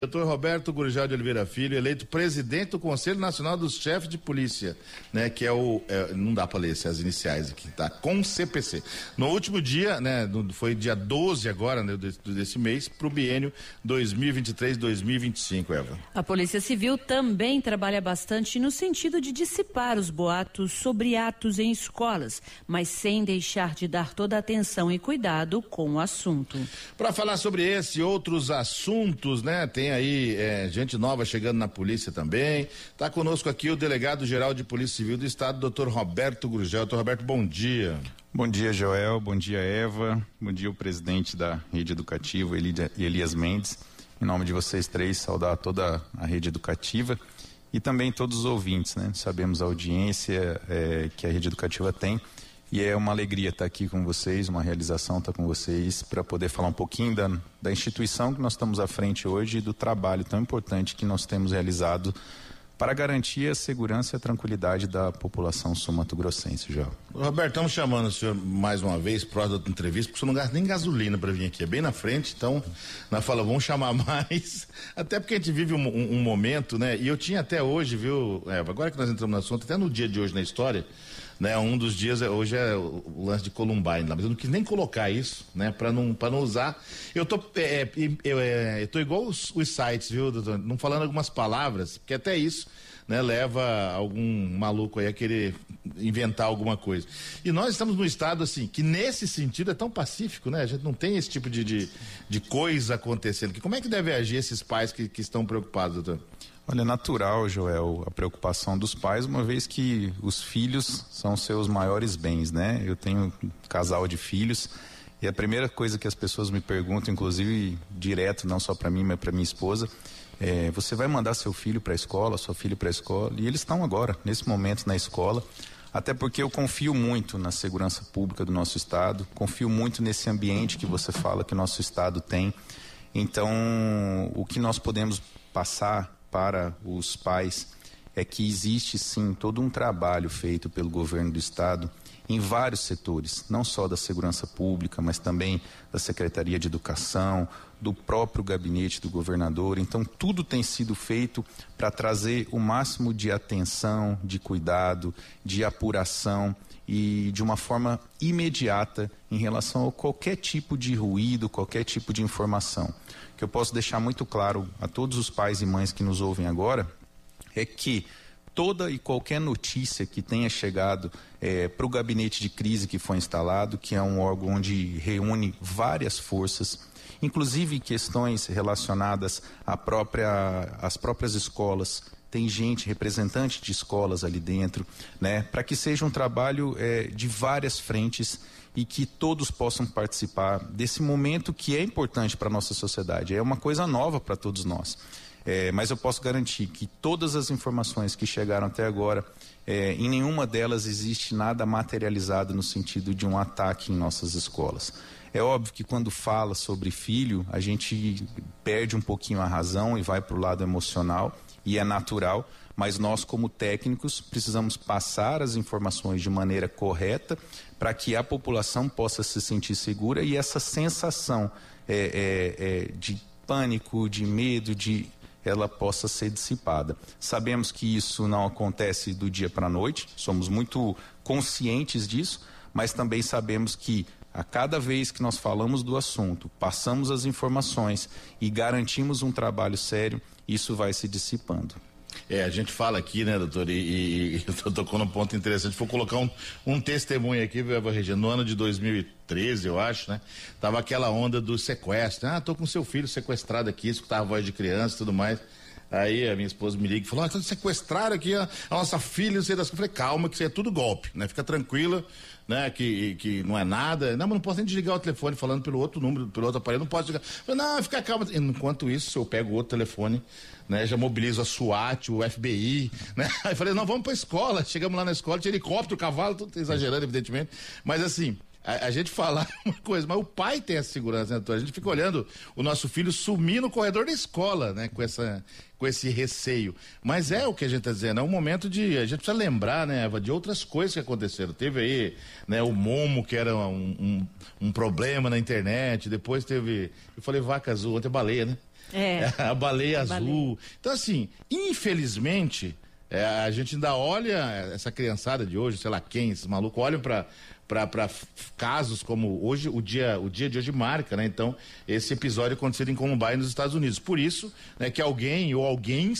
Doutor Roberto Gurjal de Oliveira Filho, eleito presidente do Conselho Nacional dos Chefes de Polícia, né, que é o, é, não dá para ler as iniciais aqui, tá? Com CPC. No último dia, né, foi dia 12 agora, né, desse, desse mês, para o biênio 2023-2025, Eva. A Polícia Civil também trabalha bastante no sentido de dissipar os boatos sobre atos em escolas, mas sem deixar de dar toda a atenção e cuidado com o assunto. Para falar sobre esse e outros assuntos, né, tem tem aí é, gente nova chegando na polícia também. Está conosco aqui o delegado-geral de Polícia Civil do Estado, doutor Roberto Gurgel. Doutor Roberto, bom dia. Bom dia, Joel. Bom dia, Eva. Bom dia, o presidente da rede educativa, Elias Mendes. Em nome de vocês três, saudar toda a rede educativa e também todos os ouvintes, né? Sabemos a audiência é, que a rede educativa tem e é uma alegria estar aqui com vocês, uma realização estar com vocês para poder falar um pouquinho da, da instituição que nós estamos à frente hoje e do trabalho tão importante que nós temos realizado para garantir a segurança e a tranquilidade da população sul-mato-grossense. Roberto, estamos chamando o senhor mais uma vez para a entrevista, porque o senhor não gasta nem gasolina para vir aqui, é bem na frente, então, na fala, vamos chamar mais, até porque a gente vive um, um, um momento, né, e eu tinha até hoje, viu, Eva, agora que nós entramos no assunto, até no dia de hoje na história, né? Um dos dias é, hoje é o lance de Columbine lá, mas eu não quis nem colocar isso, né? Para não para não usar. Eu tô é, é eu, é, eu tô igual os, os sites, viu, doutor? Não falando algumas palavras, porque até isso né, leva algum maluco aí a querer inventar alguma coisa. E nós estamos num estado assim, que nesse sentido é tão pacífico, né? A gente não tem esse tipo de, de, de coisa acontecendo. Que como é que deve agir esses pais que, que estão preocupados, doutor? Olha, é natural, Joel, a preocupação dos pais, uma vez que os filhos são seus maiores bens, né? Eu tenho um casal de filhos e a primeira coisa que as pessoas me perguntam, inclusive direto, não só para mim, mas para minha esposa, é: você vai mandar seu filho para a escola, sua filha para a escola? E eles estão agora, nesse momento, na escola. Até porque eu confio muito na segurança pública do nosso estado, confio muito nesse ambiente que você fala que o nosso estado tem. Então, o que nós podemos passar para os pais é que existe sim todo um trabalho feito pelo governo do estado em vários setores, não só da segurança pública, mas também da Secretaria de Educação, do próprio gabinete do governador. Então, tudo tem sido feito para trazer o máximo de atenção, de cuidado, de apuração e de uma forma imediata em relação a qualquer tipo de ruído, qualquer tipo de informação que eu posso deixar muito claro a todos os pais e mães que nos ouvem agora é que toda e qualquer notícia que tenha chegado é, para o gabinete de crise que foi instalado, que é um órgão onde reúne várias forças, inclusive questões relacionadas à própria, às próprias escolas, tem gente, representante de escolas ali dentro, né, para que seja um trabalho é, de várias frentes e que todos possam participar desse momento que é importante para a nossa sociedade. É uma coisa nova para todos nós. É, mas eu posso garantir que todas as informações que chegaram até agora, é, em nenhuma delas existe nada materializado no sentido de um ataque em nossas escolas. É óbvio que quando fala sobre filho, a gente perde um pouquinho a razão e vai para o lado emocional, e é natural, mas nós, como técnicos, precisamos passar as informações de maneira correta para que a população possa se sentir segura e essa sensação é, é, é, de pânico, de medo, de ela possa ser dissipada. Sabemos que isso não acontece do dia para a noite, somos muito conscientes disso, mas também sabemos que a cada vez que nós falamos do assunto, passamos as informações e garantimos um trabalho sério, isso vai se dissipando. É, a gente fala aqui, né, doutor, e, e, tocou num ponto interessante. Vou colocar um, um testemunho aqui, Eva Regina, no ano de 2013, eu acho, né? Tava aquela onda do sequestro. Ah, tô com seu filho sequestrado aqui, escutava a voz de criança e tudo mais. Aí a minha esposa me liga e falou: ah, sequestraram aqui a, a, nossa filha, não sei das coisas. Eu falei: calma, que isso é tudo golpe, né? Fica tranquila, né? Que, que não é nada. Não, mas não posso nem desligar o telefone falando pelo outro número, pelo outro aparelho, não posso desligar. Falei, não, fica calma. Enquanto isso, eu pego outro telefone, né? Já mobilizo a SWAT, o FBI, né? Aí falei: não, vamos pra escola. Chegamos lá na escola, tinha helicóptero, cavalo, tudo exagerando, evidentemente. Mas assim, a, a, gente falar uma coisa, mas o pai tem essa segurança, né, doutor? A gente fica olhando o nosso filho sumir no corredor da escola, né? Com, essa, com esse receio. Mas é o que a gente está dizendo, é um momento de. A gente precisa lembrar, né, Eva, de outras coisas que aconteceram. Teve aí, né, o Momo, que era um, um, um problema na internet, depois teve. Eu falei vaca azul, ontem é baleia, né? É. a baleia a azul. Baleia. Então, assim, infelizmente. É, a gente ainda olha essa criançada de hoje, sei lá quem, esses malucos, olham para para casos como hoje o dia o dia de hoje marca, né? Então esse episódio aconteceu em Columbine nos Estados Unidos. Por isso, né, que alguém ou alguém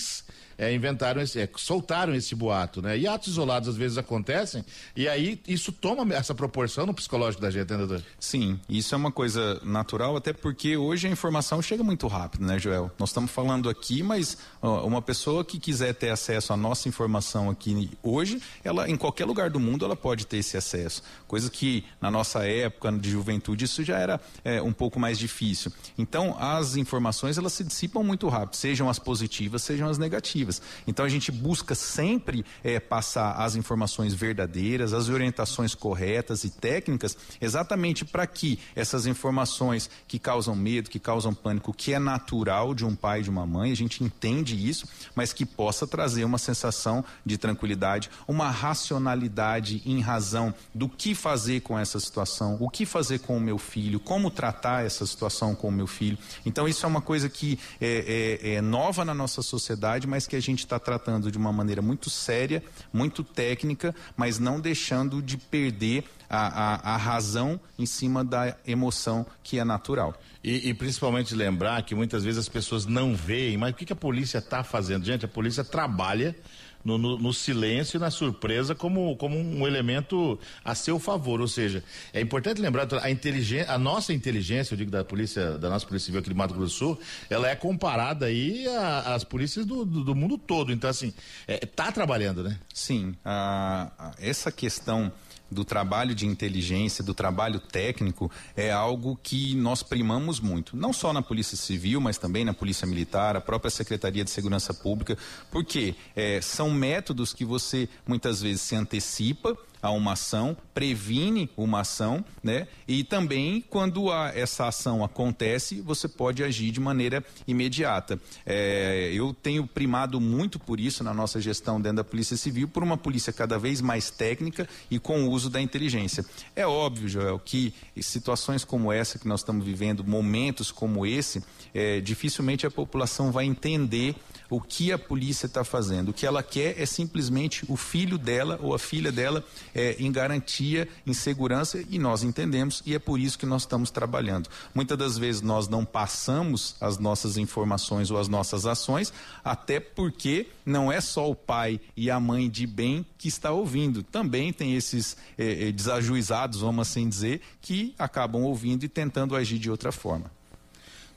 é, inventaram esse, é, soltaram esse boato, né? E atos isolados às vezes acontecem e aí isso toma essa proporção no psicológico da gente, entendeu? Sim, isso é uma coisa natural, até porque hoje a informação chega muito rápido, né, Joel? Nós estamos falando aqui, mas ó, uma pessoa que quiser ter acesso à nossa informação aqui hoje, ela em qualquer lugar do mundo ela pode ter esse acesso. Coisa que na nossa época de juventude isso já era é, um pouco mais difícil. Então as informações elas se dissipam muito rápido, sejam as positivas, sejam as negativas. Então a gente busca sempre é, passar as informações verdadeiras, as orientações corretas e técnicas, exatamente para que essas informações que causam medo, que causam pânico, que é natural de um pai e de uma mãe, a gente entende isso, mas que possa trazer uma sensação de tranquilidade, uma racionalidade em razão do que fazer com essa situação, o que fazer com o meu filho, como tratar essa situação com o meu filho. Então isso é uma coisa que é, é, é nova na nossa sociedade, mas que a gente está tratando de uma maneira muito séria, muito técnica, mas não deixando de perder a, a, a razão em cima da emoção que é natural. E, e, principalmente lembrar que muitas vezes as pessoas não veem, mas o que, que a polícia está fazendo? Gente, a polícia trabalha no, no, no, silêncio e na surpresa como, como um elemento a seu favor. Ou seja, é importante lembrar a inteligência, a nossa inteligência, eu digo da polícia, da nossa polícia civil aqui de Mato Grosso do Sul, ela é comparada aí às polícias do, do, do, mundo todo. Então, assim, é, tá trabalhando, né? Sim. A, essa questão do trabalho de inteligência, do trabalho técnico, é algo que nós primamos muito. Não só na Polícia Civil, mas também na Polícia Militar, a própria Secretaria de Segurança Pública, porque é, são métodos que você muitas vezes se antecipa a uma ação, previne uma ação, né? E também quando a, essa ação acontece, você pode agir de maneira imediata. É, eu tenho primado muito por isso na nossa gestão dentro da Polícia Civil, por uma polícia cada vez mais técnica e com o uso da inteligência. É óbvio, Joel, que situações como essa que nós estamos vivendo, momentos como esse, é, dificilmente a população vai entender o que a polícia está fazendo. O que ela quer é simplesmente o filho dela ou a filha dela é, em garantia, em segurança, e nós entendemos, e é por isso que nós estamos trabalhando. Muitas das vezes nós não passamos as nossas informações ou as nossas ações, até porque não é só o pai e a mãe de bem que está ouvindo. Também tem esses é desajuizados, vamos assim dizer, que acabam ouvindo e tentando agir de outra forma.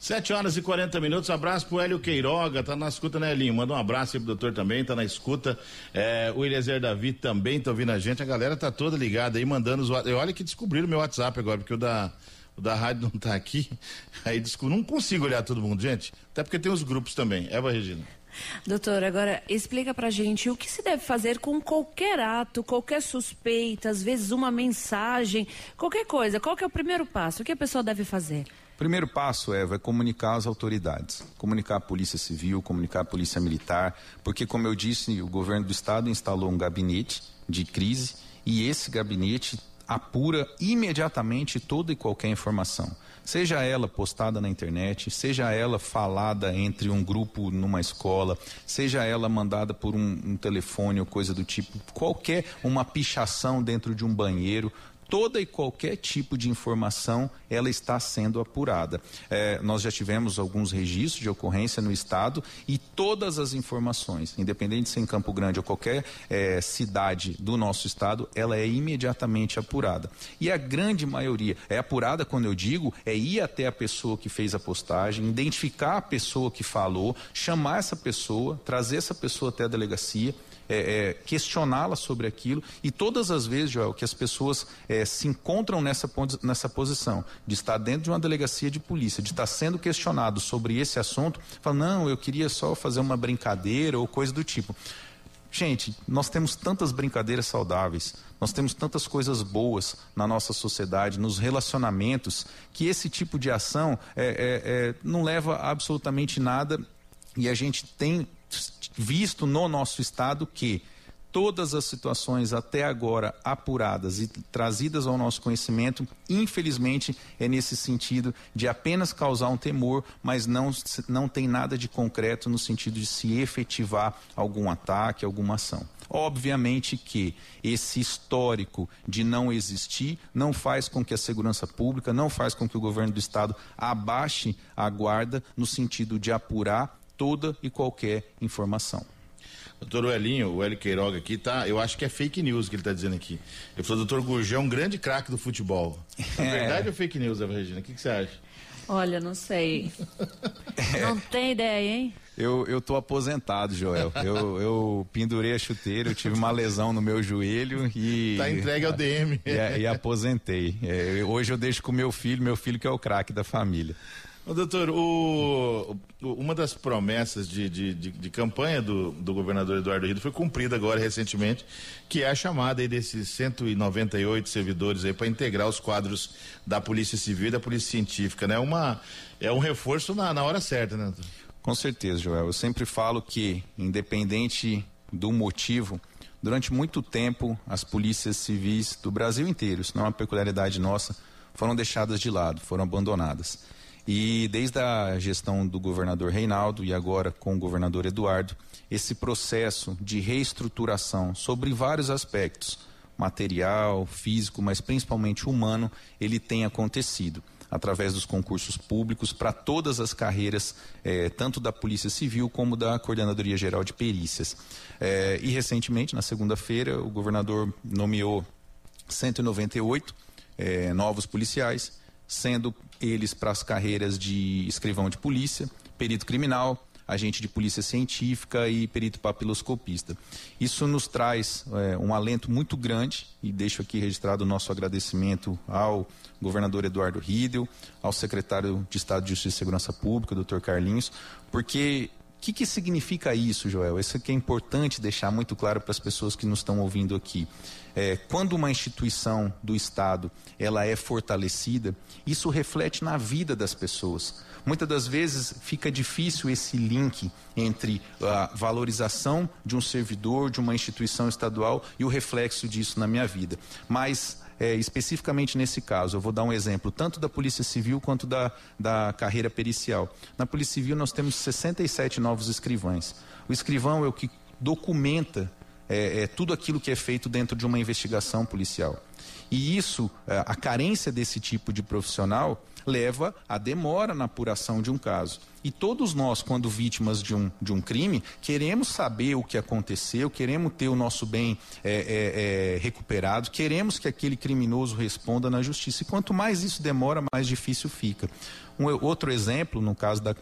7 horas e 40 minutos. Abraço pro Hélio Queiroga, tá na escuta, né, Elinho? Manda um abraço aí pro doutor também, tá na escuta. É, o Eliezer Davi também tá ouvindo a gente. A galera tá toda ligada aí, mandando os. Olha que descobriram meu WhatsApp agora, porque o da, o da rádio não tá aqui. Aí descobri, não consigo olhar todo mundo, gente. Até porque tem os grupos também. Eva Regina. Doutor, agora explica pra gente o que se deve fazer com qualquer ato, qualquer suspeita, às vezes uma mensagem, qualquer coisa. Qual que é o primeiro passo? O que a pessoa deve fazer? Primeiro passo, Eva, é comunicar às autoridades, comunicar a Polícia Civil, comunicar a Polícia Militar, porque, como eu disse, o governo do Estado instalou um gabinete de crise e esse gabinete apura imediatamente toda e qualquer informação, seja ela postada na internet, seja ela falada entre um grupo numa escola, seja ela mandada por um, um telefone ou coisa do tipo, qualquer uma pichação dentro de um banheiro, toda e qualquer tipo de informação ela está sendo apurada. É, nós já tivemos alguns registros de ocorrência no estado e todas as informações, independente de ser em Campo Grande ou qualquer é, cidade do nosso estado, ela é imediatamente apurada. E a grande maioria é apurada quando eu digo é ir até a pessoa que fez a postagem, identificar a pessoa que falou, chamar essa pessoa, trazer essa pessoa até a delegacia é, é, questioná-la sobre aquilo. E todas as vezes, Joel, que as pessoas é, se encontram nessa, nessa posição de estar dentro de uma delegacia de polícia, de estar sendo questionado sobre esse assunto, falam, não, eu queria só fazer uma brincadeira ou coisa do tipo Gente, nós temos tantas brincadeiras saudáveis, nós temos tantas coisas boas na nossa sociedade, nos relacionamentos, que esse tipo de ação é, é, é, não leva absolutamente nada e a gente tem visto no nosso estado que todas as situações até agora apuradas e trazidas ao nosso conhecimento, infelizmente, é nesse sentido de apenas causar um temor, mas não, não tem nada de concreto no sentido de se efetivar algum ataque, alguma ação. Obviamente que esse histórico de não existir não faz com que a segurança pública, não faz com que o governo do estado abaixe a guarda no sentido de apurar toda e qualquer informação. Doutor Elinho, o Hélio Queiroga aqui, tá? Eu acho que é fake news que ele está dizendo aqui. Ele falou, doutor Gurgel é um grande craque do futebol. É, é verdade ou fake news, Eva Regina? O que, que você acha? Olha, não sei. Não tem ideia, hein? Eu, eu tô aposentado, Joel. Eu, eu pendurei a chuteira, eu tive uma lesão no meu joelho e. Tá entregue ao DM. E, e aposentei. É, hoje eu deixo com meu filho, meu filho que é o craque da família. Ô, doutor, o, o, uma das promessas de, de, de, de, campanha do, do governador Eduardo Rido foi cumprida agora recentemente, que é a chamada desses 198 servidores aí para integrar os quadros da Polícia Civil e da Polícia Científica, né? Uma, é um reforço na, na hora certa, né, doutor? Com certeza, Joel. Eu sempre falo que, independente do motivo, durante muito tempo as polícias civis do Brasil inteiro, isso não é uma peculiaridade nossa, foram deixadas de lado, foram abandonadas. E desde a gestão do governador Reinaldo e agora com o governador Eduardo, esse processo de reestruturação sobre vários aspectos, material, físico, mas principalmente humano, ele tem acontecido através dos concursos públicos para todas as carreiras, eh, tanto da Polícia Civil como da Coordenadoria Geral de Perícias. Eh, e recentemente, na segunda-feira, o governador nomeou 198 eh, novos policiais sendo eles para as carreiras de escrivão de polícia, perito criminal, agente de polícia científica e perito papiloscopista. Isso nos traz é, um alento muito grande e deixo aqui registrado o nosso agradecimento ao governador Eduardo Riedel, ao secretário de Estado de Justiça e Segurança Pública, doutor Carlinhos, porque que, que significa isso, Joel? Isso aqui é importante deixar muito claro para as pessoas que nos estão ouvindo aqui. É, quando uma instituição do Estado ela é fortalecida, isso reflete na vida das pessoas. Muitas das vezes fica difícil esse link entre a valorização de um servidor, de uma instituição estadual e o reflexo disso na minha vida. Mas é, especificamente nesse caso, eu vou dar um exemplo tanto da Polícia Civil quanto da, da carreira pericial. Na Polícia Civil nós temos 67 novos escrivães. O escrivão é o que documenta é, é, tudo aquilo que é feito dentro de uma investigação policial. E isso, é, a carência desse tipo de profissional, leva à demora na apuração de um caso. E todos nós, quando vítimas de um, de um crime, queremos saber o que aconteceu, queremos ter o nosso bem é, é, é, recuperado, queremos que aquele criminoso responda na justiça. E quanto mais isso demora, mais difícil fica. Um outro exemplo, no caso da,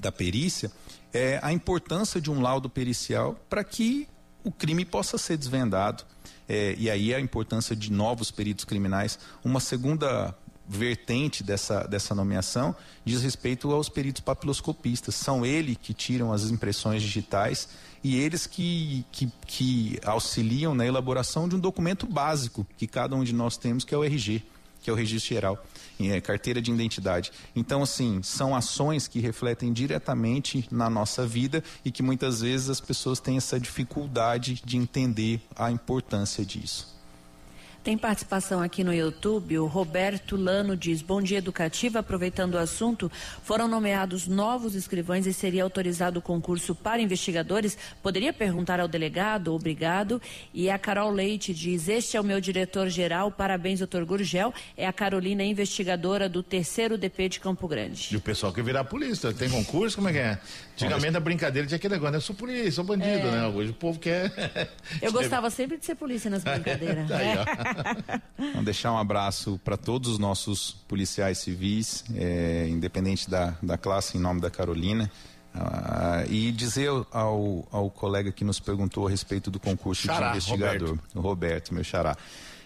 da perícia, é a importância de um laudo pericial para que o crime possa ser desvendado. É, e aí a importância de novos peritos criminais. Uma segunda vertente dessa, dessa nomeação diz respeito aos peritos papiloscopistas. São eles que tiram as impressões digitais e eles que, que, que auxiliam na elaboração de um documento básico que cada um de nós temos, que é o RG que é o registro geral, é, carteira de identidade. Então, assim, são ações que refletem diretamente na nossa vida e que muitas vezes as pessoas têm essa dificuldade de entender a importância disso. Tem participação aqui no YouTube. O Roberto Lano diz: Bom dia, educativa. Aproveitando o assunto, foram nomeados novos escrivães e seria autorizado o concurso para investigadores. Poderia perguntar ao delegado? Obrigado. E a Carol Leite diz: Este é o meu diretor-geral. Parabéns, doutor Gurgel. É a Carolina, investigadora do terceiro DP de Campo Grande. E o pessoal quer virar polícia. Tem concurso? Como é que é? Antigamente a brincadeira tinha aquele negócio, né? Eu sou polícia, sou bandido, é. né? Hoje o povo quer. Eu gostava sempre de ser polícia nas brincadeiras. Aí, Vamos deixar um abraço para todos os nossos policiais civis, é, independente da, da classe, em nome da Carolina. Ah, e dizer ao, ao colega que nos perguntou a respeito do concurso xará, de investigador, Roberto. o Roberto, meu xará.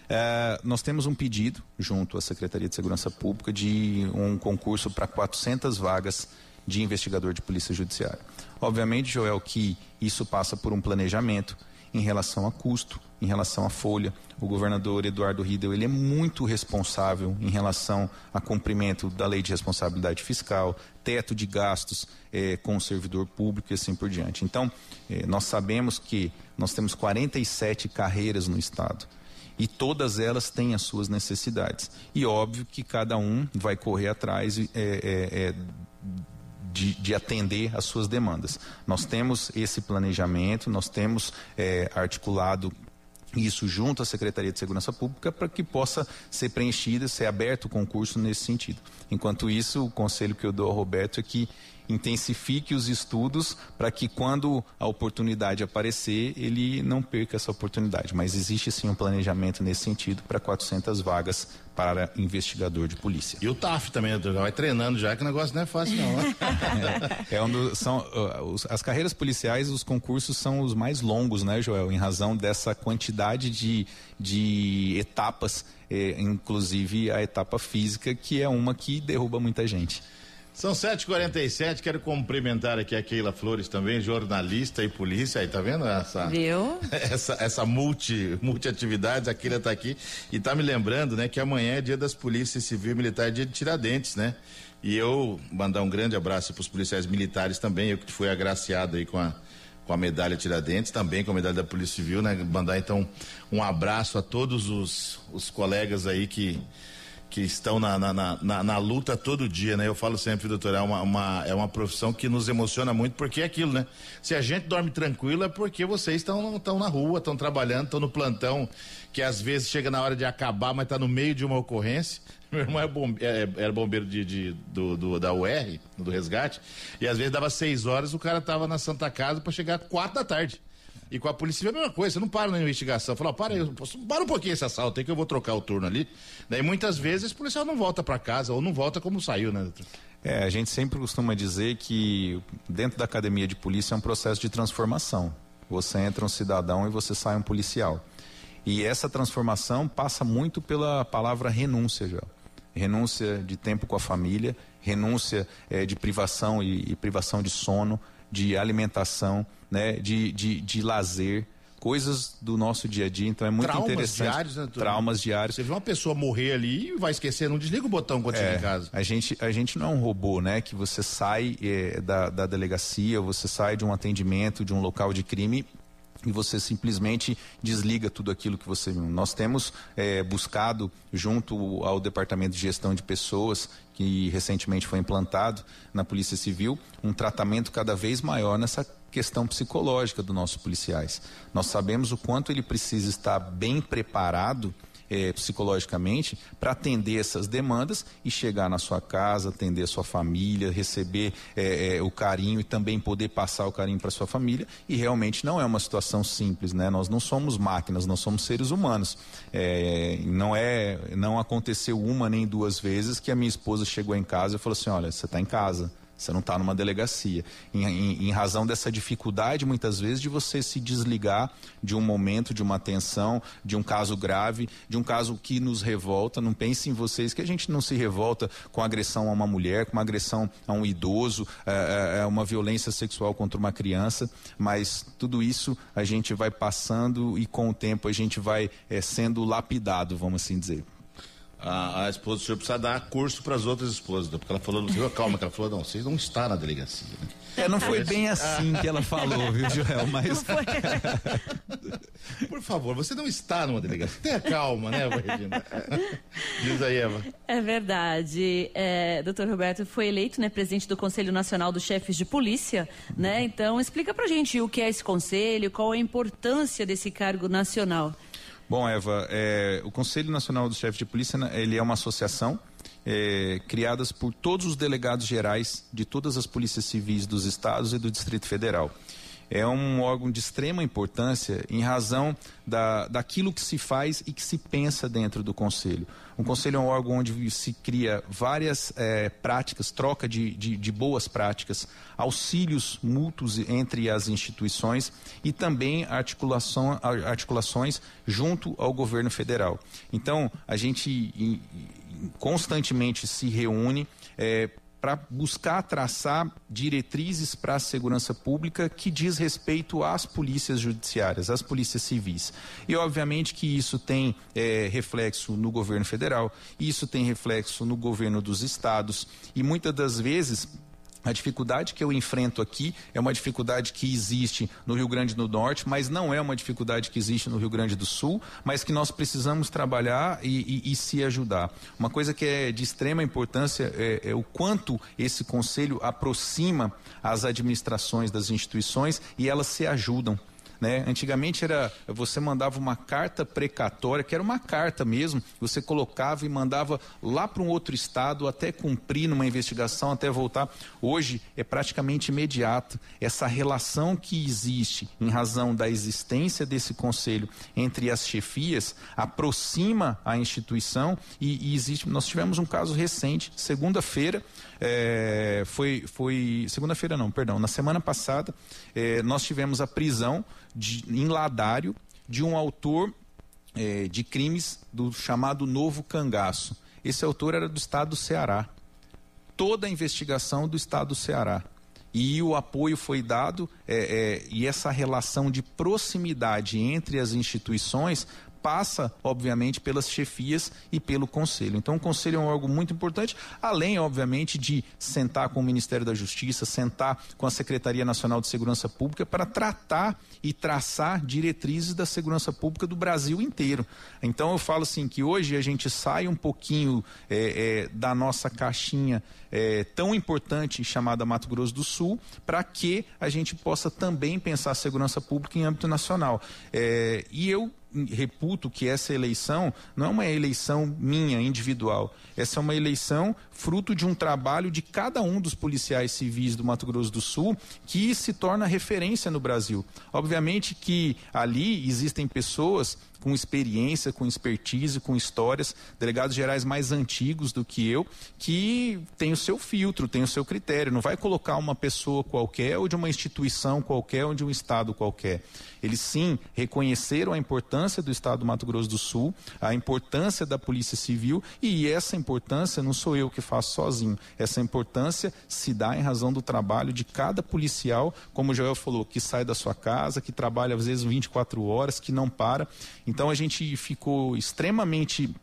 É, nós temos um pedido junto à Secretaria de Segurança Pública de um concurso para 400 vagas de investigador de polícia judiciária. Obviamente, Joel, que isso passa por um planejamento em relação a custo, em relação à folha. O governador Eduardo Riedel ele é muito responsável em relação a cumprimento da lei de responsabilidade fiscal, teto de gastos eh, com o servidor público e assim por diante. Então, eh, nós sabemos que nós temos 47 carreiras no Estado e todas elas têm as suas necessidades. E óbvio que cada um vai correr atrás é, é, é, de, de, atender às suas demandas. Nós temos esse planejamento, nós temos é, articulado isso junto à Secretaria de Segurança Pública para que possa ser preenchida, ser aberto o concurso nesse sentido. Enquanto isso, o conselho que eu dou ao Roberto é que intensifique os estudos para que quando a oportunidade aparecer, ele não perca essa oportunidade. Mas existe sim um planejamento nesse sentido para 400 vagas para investigador de polícia. E o TAF também, já vai treinando já, que o negócio não é fácil não. Né? é, é um são, uh, os, as carreiras policiais, os concursos são os mais longos, né, Joel? Em razão dessa quantidade de, de etapas, eh, inclusive a etapa física, que é uma que derruba muita gente. São 7h47, quero cumprimentar aqui a Keila Flores também, jornalista e polícia, aí tá vendo essa Viu? essa essa multi multiatividades, a Keila tá aqui e tá me lembrando, né, que amanhã é dia das polícias civil e militar, dia de Tiradentes, né? E eu mandar um grande abraço para os policiais militares também, eu que fui agraciado aí com a com a medalha Tiradentes, também com a medalha da Polícia Civil, né? Mandar então um abraço a todos os, os colegas aí que que estão na, na, na, na, luta todo dia, né? Eu falo sempre, doutor, é uma, uma, é uma profissão que nos emociona muito, porque é aquilo, né? Se a gente dorme tranquilo é porque vocês estão na rua, estão trabalhando, estão no plantão, que às vezes chega na hora de acabar, mas está no meio de uma ocorrência. Meu irmão é bombe, é, era bombeiro de, de do, do, da UR, do resgate, e às vezes dava seis horas, o cara tava na Santa Casa para chegar quatro da tarde. E com a polícia é a mesma coisa, você não para na investigação. Fala, para aí, para um pouquinho esse assalto aí que eu vou trocar o turno ali. Daí muitas vezes o policial não volta para casa ou não volta como saiu, né, doutor? É, a gente sempre costuma dizer que dentro da academia de polícia é um processo de transformação. Você entra um cidadão e você sai um policial. E essa transformação passa muito pela palavra renúncia, já. Renúncia de tempo com a família, renúncia é, de privação e, e privação de sono, de alimentação, né, de, de, de lazer, coisas do nosso dia a dia, então é muito Traumas interessante. Diários, né, Traumas diários. Você vê uma pessoa morrer ali e vai esquecer, não desliga o botão quando é, chega em casa. A gente, a gente não é um robô, né? Que você sai é, da, da delegacia, você sai de um atendimento, de um local de crime e você simplesmente desliga tudo aquilo que você viu. Nós temos é, buscado, junto ao Departamento de Gestão de Pessoas, que recentemente foi implantado na Polícia Civil, um tratamento cada vez maior nessa questão psicológica dos nossos policiais. Nós sabemos o quanto ele precisa estar bem preparado é, psicologicamente para atender essas demandas e chegar na sua casa, atender a sua família, receber é, é, o carinho e também poder passar o carinho para sua família. E realmente não é uma situação simples, né? Nós não somos máquinas, nós somos seres humanos. É, não é, não aconteceu uma nem duas vezes que a minha esposa chegou em casa e falou assim, olha, você está em casa você não está numa delegacia. Em, em, em, razão dessa dificuldade, muitas vezes, de você se desligar de um momento, de uma tensão, de um caso grave, de um caso que nos revolta. Não pense em vocês que a gente não se revolta com agressão a uma mulher, com uma agressão a um idoso, é, é, é uma violência sexual contra uma criança, mas tudo isso a gente vai passando e com o tempo a gente vai é, sendo lapidado, vamos assim dizer a, a esposa do senhor precisa dar curso para as outras esposas, porque ela falou, calma, que ela falou, não, vocês não estão na delegacia. Né? É, não foi bem assim que ela falou, viu, Joel? Mas. Por favor, você não está numa delegacia. Tenha calma, né, Regina? Diz aí, Eva. É verdade. É, doutor Roberto foi eleito né, presidente do Conselho Nacional dos Chefes de Polícia, né? Então, explica pra gente o que é esse conselho, qual a importância desse cargo nacional. Bom, Eva, é, o Conselho Nacional dos Chefes de Polícia né, ele é uma associação é, criada por todos os delegados gerais de todas as polícias civis dos estados e do Distrito Federal é um órgão de extrema importância em razão da, daquilo que se faz e que se pensa dentro do Conselho. O Conselho é um órgão onde se cria várias é, práticas, troca de, de, de, boas práticas, auxílios mútuos entre as instituições e também articulação, articulações junto ao governo federal. Então, a gente constantemente se reúne. É, para buscar traçar diretrizes para a segurança pública que diz respeito às polícias judiciárias, às polícias civis. E obviamente que isso tem é, reflexo no governo federal, isso tem reflexo no governo dos estados e muitas das vezes a dificuldade que eu enfrento aqui é uma dificuldade que existe no Rio Grande do Norte, mas não é uma dificuldade que existe no Rio Grande do Sul, mas que nós precisamos trabalhar e, e, e se ajudar. Uma coisa que é de extrema importância é, é o quanto esse conselho aproxima as administrações das instituições e elas se ajudam. Né? Antigamente era você mandava uma carta precatória, que era uma carta mesmo, você colocava e mandava lá para um outro estado até cumprir numa investigação, até voltar. Hoje é praticamente imediato. Essa relação que existe em razão da existência desse conselho entre as chefias aproxima a instituição e, e existe. Nós tivemos um caso recente, segunda-feira, é, foi, foi segunda-feira não, perdão, na semana passada é, nós tivemos a prisão de, em Ladário de um autor é, de crimes do chamado Novo Cangaço. Esse autor era do estado do Ceará. Toda a investigação do estado do Ceará. E o apoio foi dado, é, é, e essa relação de proximidade entre as instituições passa, obviamente, pelas chefias e pelo conselho. Então, o conselho é um órgão muito importante, além, obviamente, de sentar com o Ministério da Justiça, sentar com a Secretaria Nacional de Segurança Pública para tratar e traçar diretrizes da segurança pública do Brasil inteiro. Então, eu falo assim que hoje a gente sai um pouquinho é, é, da nossa caixinha é, tão importante chamada Mato Grosso do Sul, para que a gente possa também pensar a segurança pública em âmbito nacional. É, e eu reputo que essa eleição não é uma eleição minha, individual. Essa é uma eleição fruto de um trabalho de cada um dos policiais civis do Mato Grosso do Sul que se torna referência no Brasil. Obviamente que ali existem pessoas com experiência, com expertise, com histórias, delegados gerais mais antigos do que eu, que tem o seu filtro, tem o seu critério. Não vai colocar uma pessoa qualquer ou de uma instituição qualquer ou de um estado qualquer. Eles sim reconheceram a importância do estado do Mato Grosso do Sul, a importância da Polícia Civil e essa importância não sou eu que faço sozinho. Essa importância se dá em razão do trabalho de cada policial, como o Joel falou, que sai da sua casa, que trabalha às vezes 24 horas, que não para. Então a gente ficou extremamente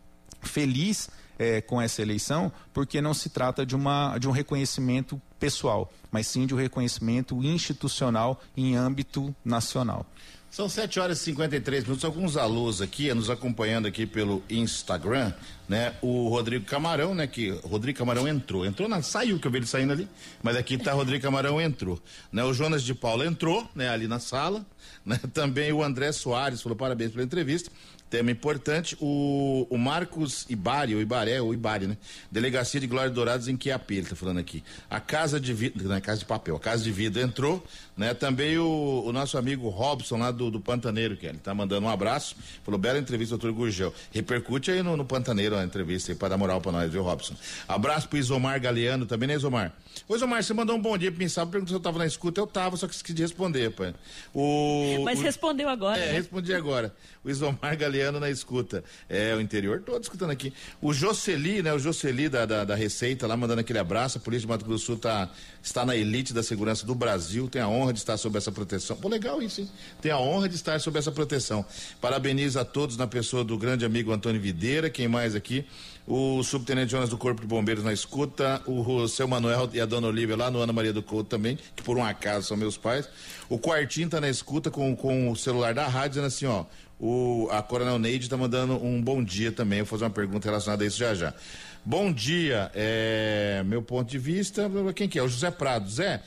feliz é, com essa eleição, porque não se trata de, uma, de um reconhecimento pessoal, mas sim de um reconhecimento institucional em âmbito nacional. São 7 horas e 53 minutos. Alguns alôs aqui, nos acompanhando aqui pelo Instagram, né? O Rodrigo Camarão, né? Que Rodrigo Camarão entrou. Entrou, na, saiu, que eu vi ele saindo ali. Mas aqui tá Rodrigo Camarão entrou. Né? O Jonas de Paula entrou, né? Ali na sala. Né? Também o André Soares falou parabéns pela entrevista. Tema importante, o, o Marcos Ibari, ou Ibaré, ou Ibari, né? Delegacia de Glória Dourados em Quiapé, ele tá falando aqui. A Casa de Vida, não é Casa de Papel, a Casa de Vida entrou, né? Também o, o nosso amigo Robson lá do, do Pantaneiro, que ele tá mandando um abraço, falou, bela entrevista, doutor Gurgel. Repercute aí no, no Pantaneiro a entrevista aí, pra dar moral pra nós, viu, Robson? Abraço pro Isomar Galeano também, né, Isomar? Ô, Isomar, você mandou um bom dia pra mim, sabe, perguntou se eu tava na escuta, eu tava, só que esqueci de responder, pai. O, Mas o, respondeu agora, É, né? respondi agora. O Isomar Galeano na escuta. É, o interior todo escutando aqui. O Jocely, né? O Jocely da, da, da, Receita lá mandando aquele abraço. A Polícia de Mato Grosso do Sul tá, está na elite da segurança do Brasil. Tem a honra de estar sob essa proteção. Pô, legal isso, hein? Tem a honra de estar sob essa proteção. Parabenizo a todos na pessoa do grande amigo Antônio Videira. Quem mais aqui? o subtenente Jonas do Corpo de Bombeiros na escuta, o, o seu Manuel e a dona Olivia lá no Ana Maria do Couto também, que por um acaso são meus pais. O Quartinho tá na escuta com, com o celular da rádio, dizendo assim, ó, o, a Coronel Neide tá mandando um bom dia também, vou fazer uma pergunta relacionada a isso já já. Bom dia, é, meu ponto de vista, quem que é? O José Prado. Zé,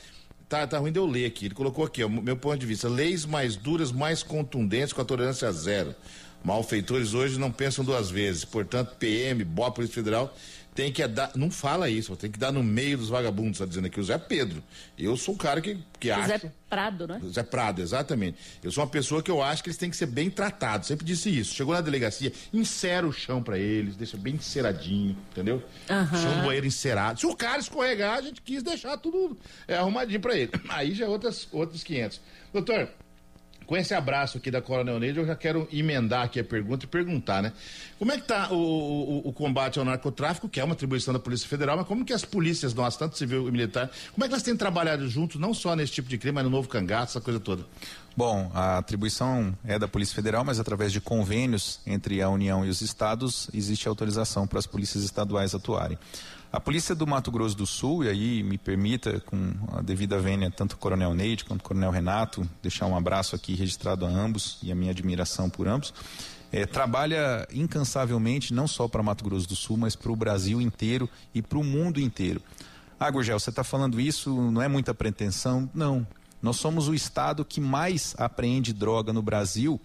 tá, tá ruim de eu ler aqui, ele colocou aqui, ó, meu ponto de vista, leis mais duras, mais contundentes com a tolerância zero. Malfeitores hoje não pensam duas vezes. Portanto, PM, BOA, Polícia Federal, tem que dar. Não fala isso, tem que dar no meio dos vagabundos, está dizendo aqui o Zé Pedro. Eu sou o cara que, que acha. Zé Prado, né? Zé Prado, exatamente. Eu sou uma pessoa que eu acho que eles têm que ser bem tratados. Sempre disse isso. Chegou na delegacia, encera o chão para eles, deixa bem enceradinho, entendeu? Uhum. Chão do banheiro encerado. Se o cara escorregar, a gente quis deixar tudo é, arrumadinho para ele. Aí já é outras, outros 500. Doutor, com esse abraço aqui da Coronel Neide, eu já quero emendar aqui a pergunta e perguntar, né? Como é que está o, o, o, combate ao narcotráfico, que é uma atribuição da Polícia Federal, mas como que as polícias nossas, tanto civil e militar, como é que elas têm trabalhado juntos, não só nesse tipo de crime, mas no novo cangaço, essa coisa toda? Bom, a atribuição é da Polícia Federal, mas através de convênios entre a União e os estados, existe autorização para as polícias estaduais atuarem. A polícia do Mato Grosso do Sul, e aí me permita, com a devida vênia, tanto o Coronel Neide quanto o Coronel Renato, deixar um abraço aqui registrado a ambos e a minha admiração por ambos. É, trabalha incansavelmente não só para Mato Grosso do Sul, mas para o Brasil inteiro e para o mundo inteiro. Ah, Gurgel, você está falando isso, não é muita pretensão? Não. Nós somos o estado que mais apreende droga no Brasil,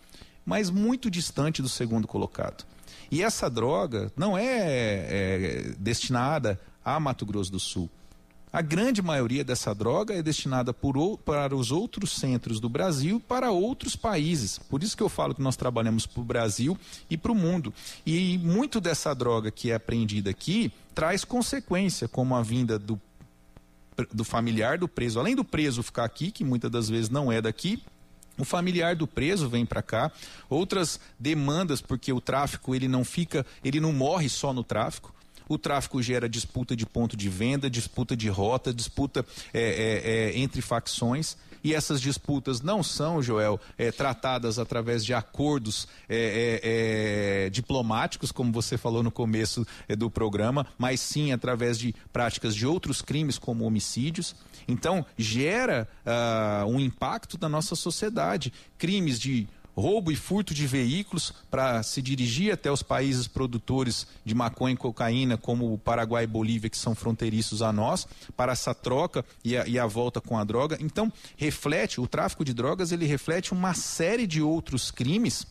mas muito distante do segundo colocado. E essa droga não é, é destinada a Mato Grosso do Sul. A grande maioria dessa droga é destinada por, para os outros centros do Brasil e para outros países. Por isso que eu falo que nós trabalhamos para o Brasil e para o mundo. E muito dessa droga que é apreendida aqui traz consequência, como a vinda do, do familiar do preso. Além do preso ficar aqui, que muitas das vezes não é daqui, o familiar do preso vem para cá, outras demandas, porque o tráfico ele não fica, ele não morre só no tráfico. O tráfico gera disputa de ponto de venda, disputa de rota, disputa é, é, é, entre facções. E essas disputas não são, Joel, é, tratadas através de acordos é, é, diplomáticos, como você falou no começo do programa, mas sim através de práticas de outros crimes, como homicídios. Então, gera uh, um impacto na nossa sociedade. Crimes de roubo e furto de veículos para se dirigir até os países produtores de maconha e cocaína, como o Paraguai e Bolívia, que são fronteiriços a nós, para essa troca e a, e a volta com a droga. Então, reflete, o tráfico de drogas, ele reflete uma série de outros crimes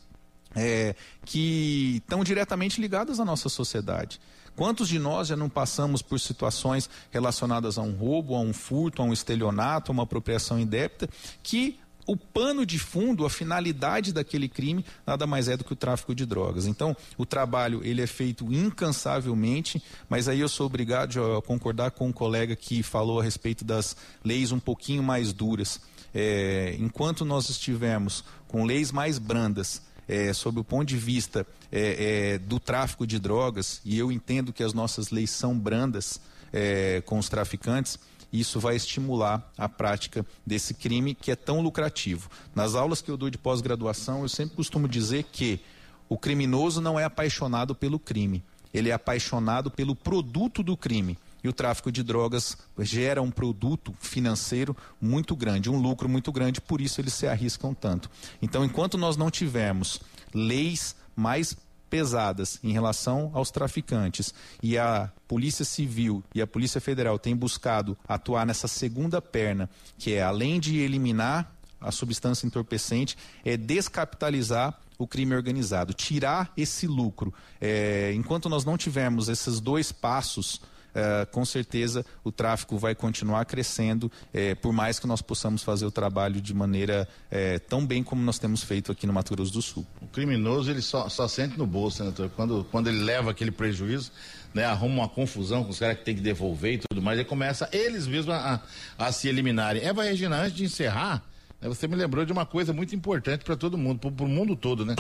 é, que estão diretamente ligados à nossa sociedade. Quantos de nós já não passamos por situações relacionadas a um roubo, a um furto, a um estelionato, a uma apropriação indébita, que o pano de fundo, a finalidade daquele crime, nada mais é do que o tráfico de drogas. Então, o trabalho ele é feito incansavelmente, mas aí eu sou obrigado a concordar com um colega que falou a respeito das leis um pouquinho mais duras. É, enquanto nós estivermos com leis mais brandas, é, sob o ponto de vista é, é, do tráfico de drogas, e eu entendo que as nossas leis são brandas é, com os traficantes, isso vai estimular a prática desse crime que é tão lucrativo. Nas aulas que eu dou de pós-graduação, eu sempre costumo dizer que o criminoso não é apaixonado pelo crime, ele é apaixonado pelo produto do crime. O tráfico de drogas gera um produto financeiro muito grande, um lucro muito grande, por isso eles se arriscam tanto. Então, enquanto nós não tivermos leis mais pesadas em relação aos traficantes e a Polícia Civil e a Polícia Federal têm buscado atuar nessa segunda perna, que é além de eliminar a substância entorpecente, é descapitalizar o crime organizado, tirar esse lucro. É, enquanto nós não tivermos esses dois passos uh, com certeza o tráfico vai continuar crescendo, eh, por mais que nós possamos fazer o trabalho de maneira eh, tão bem como nós temos feito aqui no Mato Grosso do Sul. O criminoso ele só, só sente no bolso, né? Quando, quando ele leva aquele prejuízo, né, arruma uma confusão com os caras que tem que devolver e tudo mais, e começa eles mesmos a, a, a se eliminarem. Eva Regina, antes de encerrar, né, você me lembrou de uma coisa muito importante para todo mundo, para o mundo todo, né?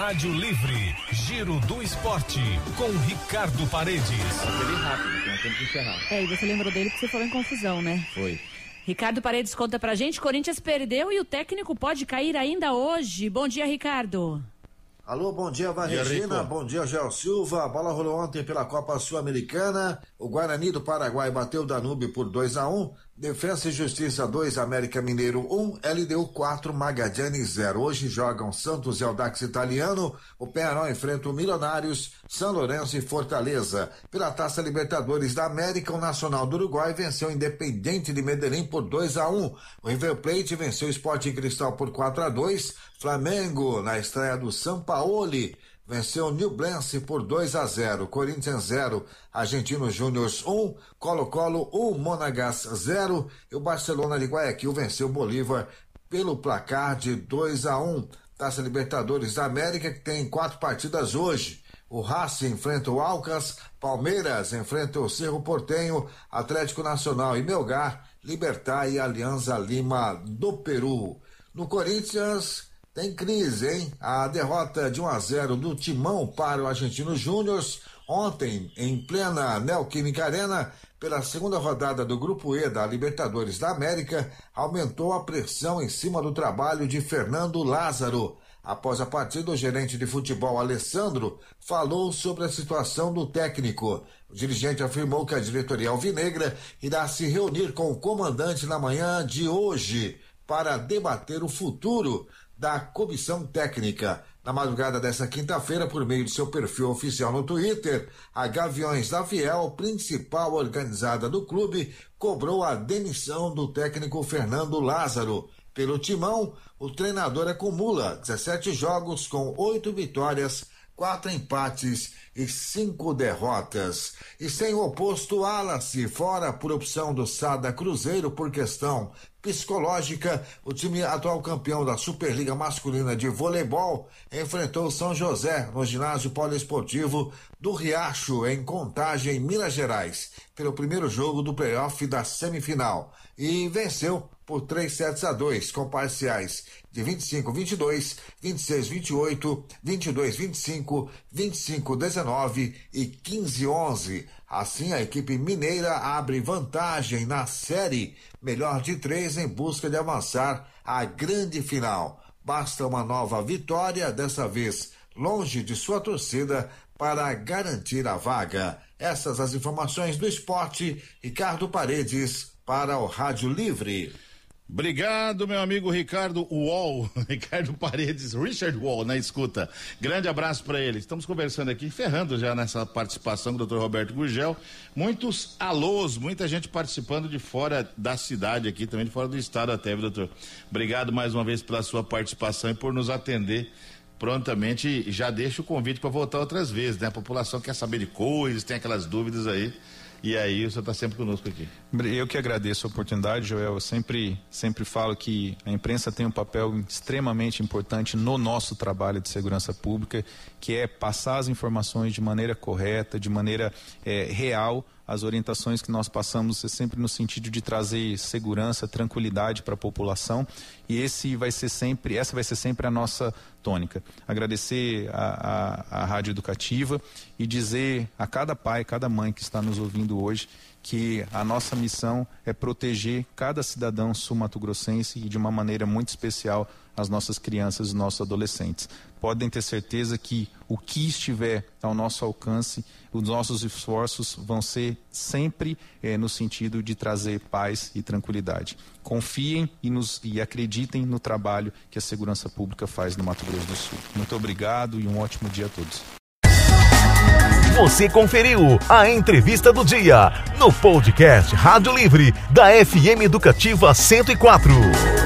Rádio Livre, Giro do Esporte, com Ricardo Paredes. Ele rápido, temos que encerrar. É, e você lembrou dele porque você falou em confusão, né? Foi. Ricardo Paredes conta pra gente, Corinthians perdeu e o técnico pode cair ainda hoje. Bom dia, Ricardo. Alô, bom dia, Regina. Bom dia, Gel Silva. A bola rolou ontem pela Copa Sul-Americana. O Guarani do Paraguai bateu o Danube por 2 a 1 Defesa e Justiça 2, América Mineiro 1, LDU 4, Magadiani 0. Hoje jogam Santos e Aldax Italiano, o Penarol enfrenta o Milionários, São Lourenço e Fortaleza. Pela Taça Libertadores da América, o Nacional do Uruguai venceu o Independente de Medellín por 2 a 1. O River Plate venceu o Sport Cristal por 4 a 2. Flamengo, na estreia do São Paulo, venceu New Blance por 2 a 0, Corinthians 0, Argentino Júnior 1, Colo-Colo 1, Monagas 0 e o Barcelona de Guayaquil venceu Bolívar pelo placar de 2 a 1. Taça Libertadores da América que tem quatro partidas hoje. O Racing enfrenta o Alcas, Palmeiras enfrenta o Cerro Portenho, Atlético Nacional e Melgar Libertar e Aliança Lima do Peru. No Corinthians, tem crise, hein? A derrota de 1 a 0 do Timão para o Argentino Júnior ontem, em plena Neoquímica Arena, pela segunda rodada do Grupo E da Libertadores da América, aumentou a pressão em cima do trabalho de Fernando Lázaro. Após a partida, o gerente de futebol Alessandro falou sobre a situação do técnico. O dirigente afirmou que a diretoria alvinegra irá se reunir com o comandante na manhã de hoje para debater o futuro da comissão técnica. Na madrugada dessa quinta-feira, por meio de seu perfil oficial no Twitter, a Gaviões da Fiel, principal organizada do clube, cobrou a demissão do técnico Fernando Lázaro. Pelo timão, o treinador acumula 17 jogos com 8 vitórias, 4 empates e 5 derrotas. E sem o oposto Wallace, fora por opção do Sada Cruzeiro por questão psicológica, o time atual campeão da Superliga Masculina de Voleibol enfrentou o São José no ginásio poliesportivo do Riacho, em Contagem, Minas Gerais, pelo primeiro jogo do playoff da semifinal e venceu por 3 sets a 2, com parciais de 25-22, 26-28, 22-25, 25-19 e 15-11. Assim, a equipe mineira abre vantagem na série melhor de três em busca de avançar à grande final. Basta uma nova vitória, dessa vez longe de sua torcida, para garantir a vaga. Essas as informações do esporte. Ricardo Paredes para o Rádio Livre. Obrigado, meu amigo Ricardo Wall, Ricardo Paredes, Richard Wall, na escuta. Grande abraço para ele. Estamos conversando aqui, ferrando já nessa participação do Dr. Roberto Gurgel. Muitos alôs, muita gente participando de fora da cidade aqui, também de fora do estado até, doutor. Obrigado mais uma vez pela sua participação e por nos atender prontamente. Já deixo o convite para voltar outras vezes, né? A população quer saber de coisas, tem aquelas dúvidas aí. E aí, o senhor está sempre conosco aqui. Eu que agradeço a oportunidade, Joel. Eu sempre, sempre falo que a imprensa tem um papel extremamente importante no nosso trabalho de segurança pública, que é passar as informações de maneira correta, de maneira é, real as orientações que nós passamos é sempre no sentido de trazer segurança, tranquilidade para a população e esse vai ser sempre, essa vai ser sempre a nossa tônica. Agradecer a, a, a Rádio Educativa e dizer a cada pai, cada mãe que está nos ouvindo hoje que a nossa missão é proteger cada cidadão sul-mato-grossense e de uma maneira muito especial as nossas crianças e nossos adolescentes. Podem ter certeza que o que estiver ao nosso alcance, os nossos esforços vão ser sempre eh, no sentido de trazer paz e tranquilidade. Confiem e, nos, e acreditem no trabalho que a segurança pública faz no Mato Grosso do Sul. Muito obrigado e um ótimo dia a todos. Você conferiu a entrevista do dia no podcast Rádio Livre da FM Educativa 104.